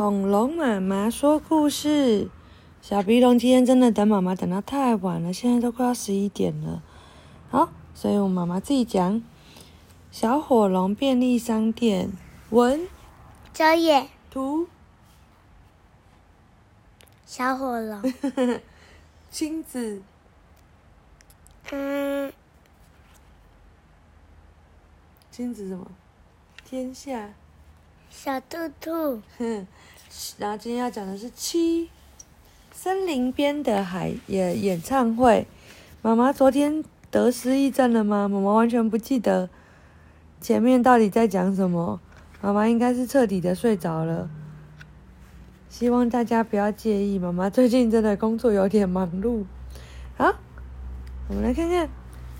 恐龙妈妈说故事。小鼻龙今天真的等妈妈等到太晚了，现在都快要十一点了。好，所以我妈妈自己讲。小火龙便利商店，文，小野，图，小火龙，亲子，嗯，亲子什么？天下，小兔兔，哼，然后今天要讲的是七森林边的海演演唱会。妈妈昨天得失忆症了吗？妈妈完全不记得。前面到底在讲什么？妈妈应该是彻底的睡着了。希望大家不要介意，妈妈最近真的工作有点忙碌。好，我们来看看，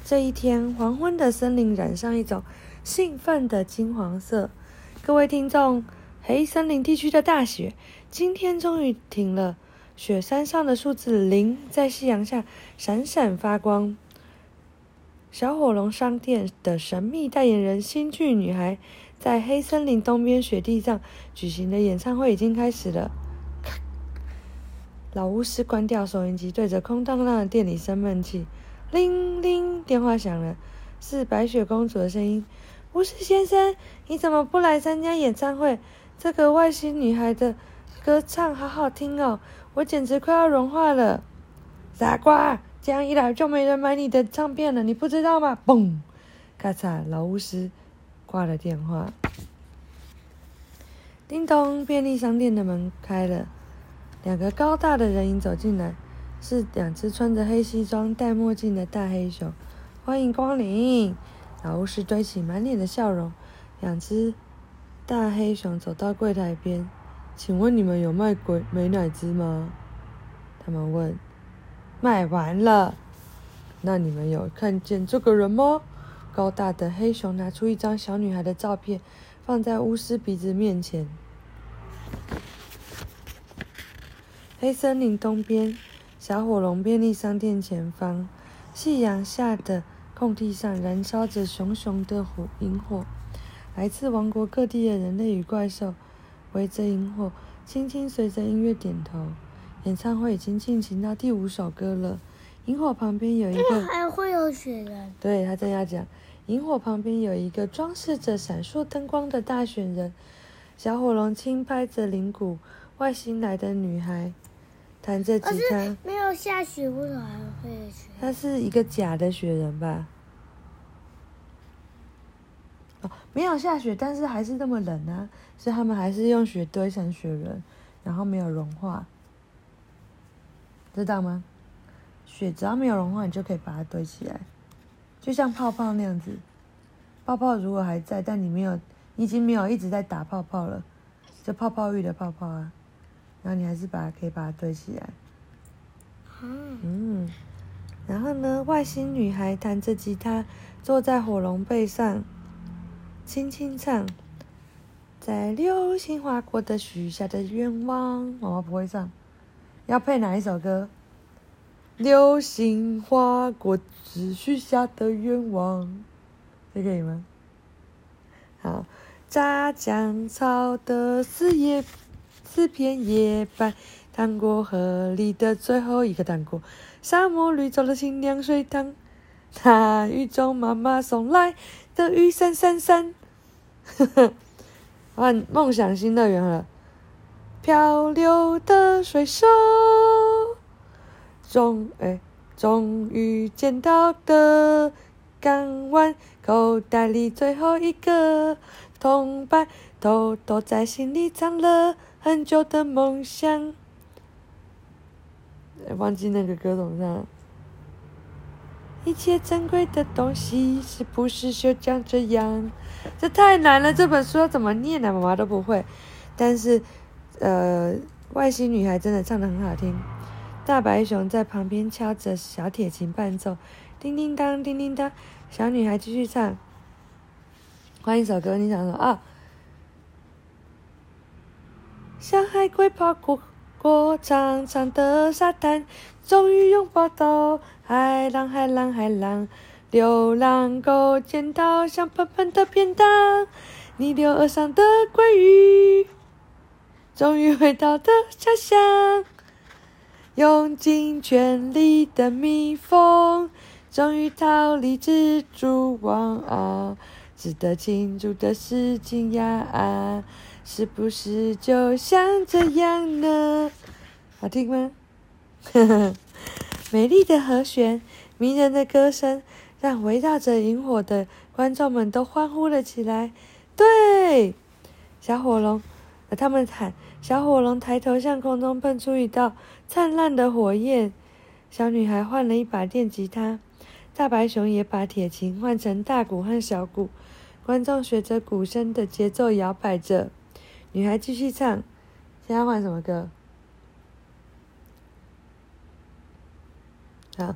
这一天黄昏的森林染上一种兴奋的金黄色。各位听众，黑森林地区的大雪今天终于停了，雪山上的数字零在夕阳下闪闪发光。小火龙商店的神秘代言人新剧女孩，在黑森林东边雪地上举行的演唱会已经开始了。老巫师关掉收音机，对着空荡荡的店里生闷气。铃铃，电话响了，是白雪公主的声音。巫师先生，你怎么不来参加演唱会？这个外星女孩的歌唱好好听哦，我简直快要融化了。傻瓜！这样一来就没人买你的唱片了，你不知道吗？嘣，咔嚓，老巫师挂了电话。叮咚，便利商店的门开了，两个高大的人影走进来，是两只穿着黑西装、戴墨镜的大黑熊。欢迎光临！老巫师堆起满脸的笑容。两只大黑熊走到柜台边，请问你们有卖鬼美乃滋吗？他们问。卖完了，那你们有看见这个人吗？高大的黑熊拿出一张小女孩的照片，放在巫师鼻子面前。黑森林东边，小火龙便利商店前方，夕阳下的空地上燃烧着熊熊的火萤火。来自王国各地的人类与怪兽围着萤火，轻轻随着音乐点头。演唱会已经进行到第五首歌了。萤火旁边有一个，还会有雪人。对，他正要讲，萤火旁边有一个装饰着闪烁灯光的大雪人。小火龙轻拍着铃鼓，外星来的女孩弹着吉他。没有下雪，为什么还会有雪？它是一个假的雪人吧？哦，没有下雪，但是还是这么冷啊！所以他们还是用雪堆成雪人，然后没有融化。知道吗？雪只要没有融化，你就可以把它堆起来，就像泡泡那样子。泡泡如果还在，但你没有，你已经没有一直在打泡泡了，就泡泡浴的泡泡啊。然后你还是把它可以把它堆起来。嗯。然后呢，外星女孩弹着吉他，坐在火龙背上，轻轻唱：“在流星划过的许下的愿望。”妈妈不会唱。要配哪一首歌？流星划过只许下的愿望，这可以吗？好，炸酱草的四叶四片叶白，糖果盒里的最后一个糖果，沙漠绿洲的清凉水塘，大雨中妈妈送来的雨伞伞伞。呵呵，换梦想新乐园了。漂流的水手，终哎，终于见到的港湾，口袋里最后一个铜板，偷偷在心里藏了很久的梦想。忘记那个歌怎么唱？一切珍贵的东西是不是就将这样？这太难了，这本书要怎么念呢？妈妈都不会，但是。呃，外星女孩真的唱得很好听。大白熊在旁边敲着小铁琴伴奏，叮叮当，叮叮当。小女孩继续唱。换一首歌，你想说啊？像海龟跑过过长长的沙滩，终于拥抱到海浪，海浪，海浪。流浪狗捡到香喷喷的便当，逆流而上的鲑鱼。终于回到的家乡。用尽全力的蜜蜂，终于逃离蜘蛛网啊！值得庆祝的事情呀，是不是就像这样呢？好听吗？呵呵，美丽的和弦，迷人的歌声，让围绕着萤火的观众们都欢呼了起来。对，小火龙，他们喊。小火龙抬头向空中喷出一道灿烂的火焰。小女孩换了一把电吉他，大白熊也把铁琴换成大鼓和小鼓。观众随着鼓声的节奏摇摆着。女孩继续唱：“现在换什么歌？”好，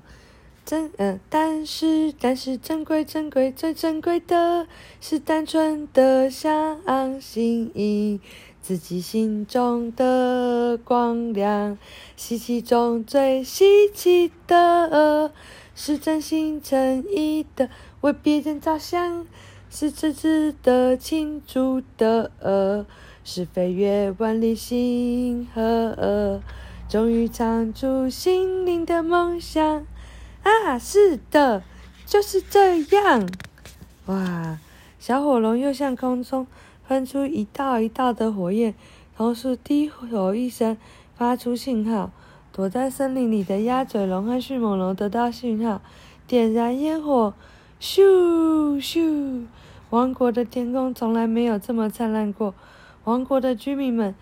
珍呃，但是但是珍贵珍贵最珍贵的是单纯的相信。自己心中的光亮，稀奇中最稀奇的，是真心诚意的为别人着想，是真挚的庆祝的，是飞越万里星河，终于唱出心灵的梦想。啊，是的，就是这样。哇，小火龙又向空中。喷出一道一道的火焰，同时低吼一声，发出信号。躲在森林里的鸭嘴龙和迅猛龙得到信号，点燃烟火。咻咻！王国的天空从来没有这么灿烂过。王国的居民们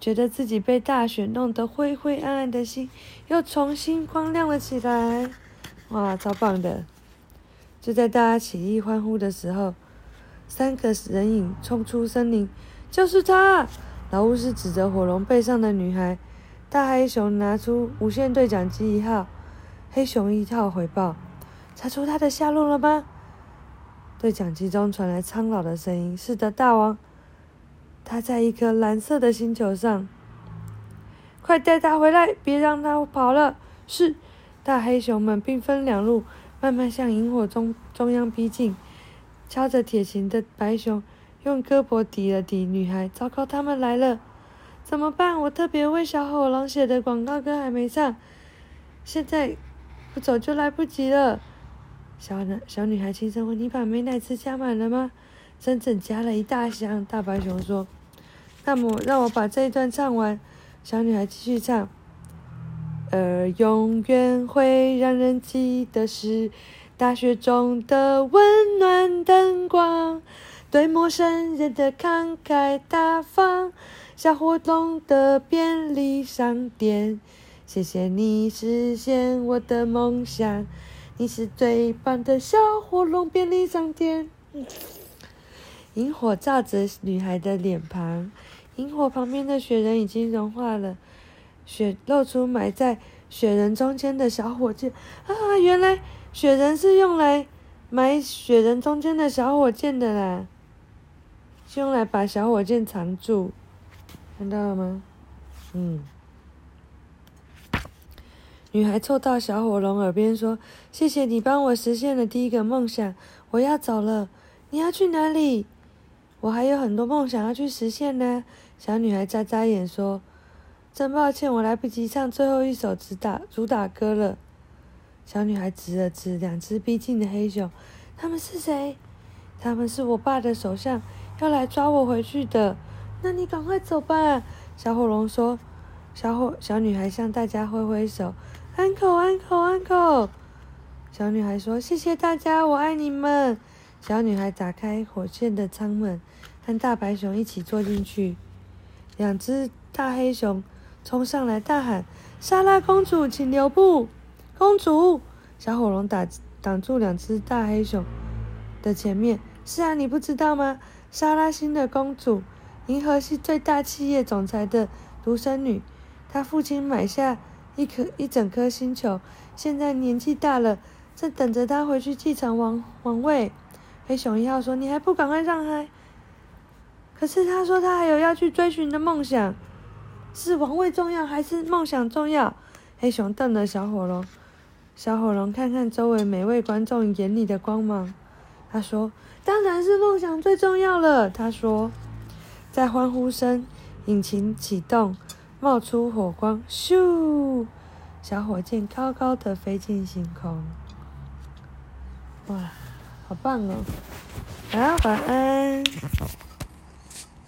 觉得自己被大雪弄得灰灰暗暗的心又重新光亮了起来。哇，超棒的！就在大家起立欢呼的时候。三个人影冲出森林，就是他！老巫师指着火龙背上的女孩。大黑熊拿出无线对讲机一号，黑熊一号回报：查出他的下落了吗？对讲机中传来苍老的声音：“是的，大王，他在一颗蓝色的星球上。快带他回来，别让他跑了。”是。大黑熊们兵分两路，慢慢向萤火中中央逼近。敲着铁琴的白熊用胳膊抵了抵女孩。糟糕，他们来了，怎么办？我特别为小火龙写的广告歌还没唱，现在不走就来不及了。小男小女孩轻声问：“你把美乃滋加满了吗？”“整整加了一大箱。”大白熊说。“那么让我把这一段唱完。”小女孩继续唱：“而永远会让人记得是。”大雪中的温暖灯光，对陌生人的慷慨大方，小火龙的便利商店。谢谢你实现我的梦想，你是最棒的小火龙便利商店。萤火照着女孩的脸庞，萤火旁边的雪人已经融化了，雪露出埋在雪人中间的小火箭。啊，原来。雪人是用来埋雪人中间的小火箭的啦，是用来把小火箭藏住，看到了吗？嗯。女孩凑到小火龙耳边说：“谢谢你帮我实现了第一个梦想，我要走了。你要去哪里？我还有很多梦想要去实现呢。”小女孩眨眨眼说：“真抱歉，我来不及唱最后一首主打主打歌了。”小女孩指了指两只逼近的黑熊，他们是谁？他们是我爸的手下，要来抓我回去的。那你赶快走吧。小火龙说。小火小女孩向大家挥挥手，安可安可安可。小女孩说：“谢谢大家，我爱你们。”小女孩打开火箭的舱门，和大白熊一起坐进去。两只大黑熊冲上来大喊：“莎拉公主，请留步！”公主，小火龙打挡住两只大黑熊的前面。是啊，你不知道吗？莎拉星的公主，银河系最大企业总裁的独生女，她父亲买下一颗一整颗星球，现在年纪大了，正等着她回去继承王王位。黑熊一号说：“你还不赶快让开！”可是他说他还有要去追寻的梦想，是王位重要还是梦想重要？黑熊瞪了小火龙。小火龙看看周围每位观众眼里的光芒，他说：“当然是梦想最重要了。”他说，在欢呼声、引擎启动，冒出火光，咻！小火箭高高的飞进星空。哇，好棒哦！好，晚安。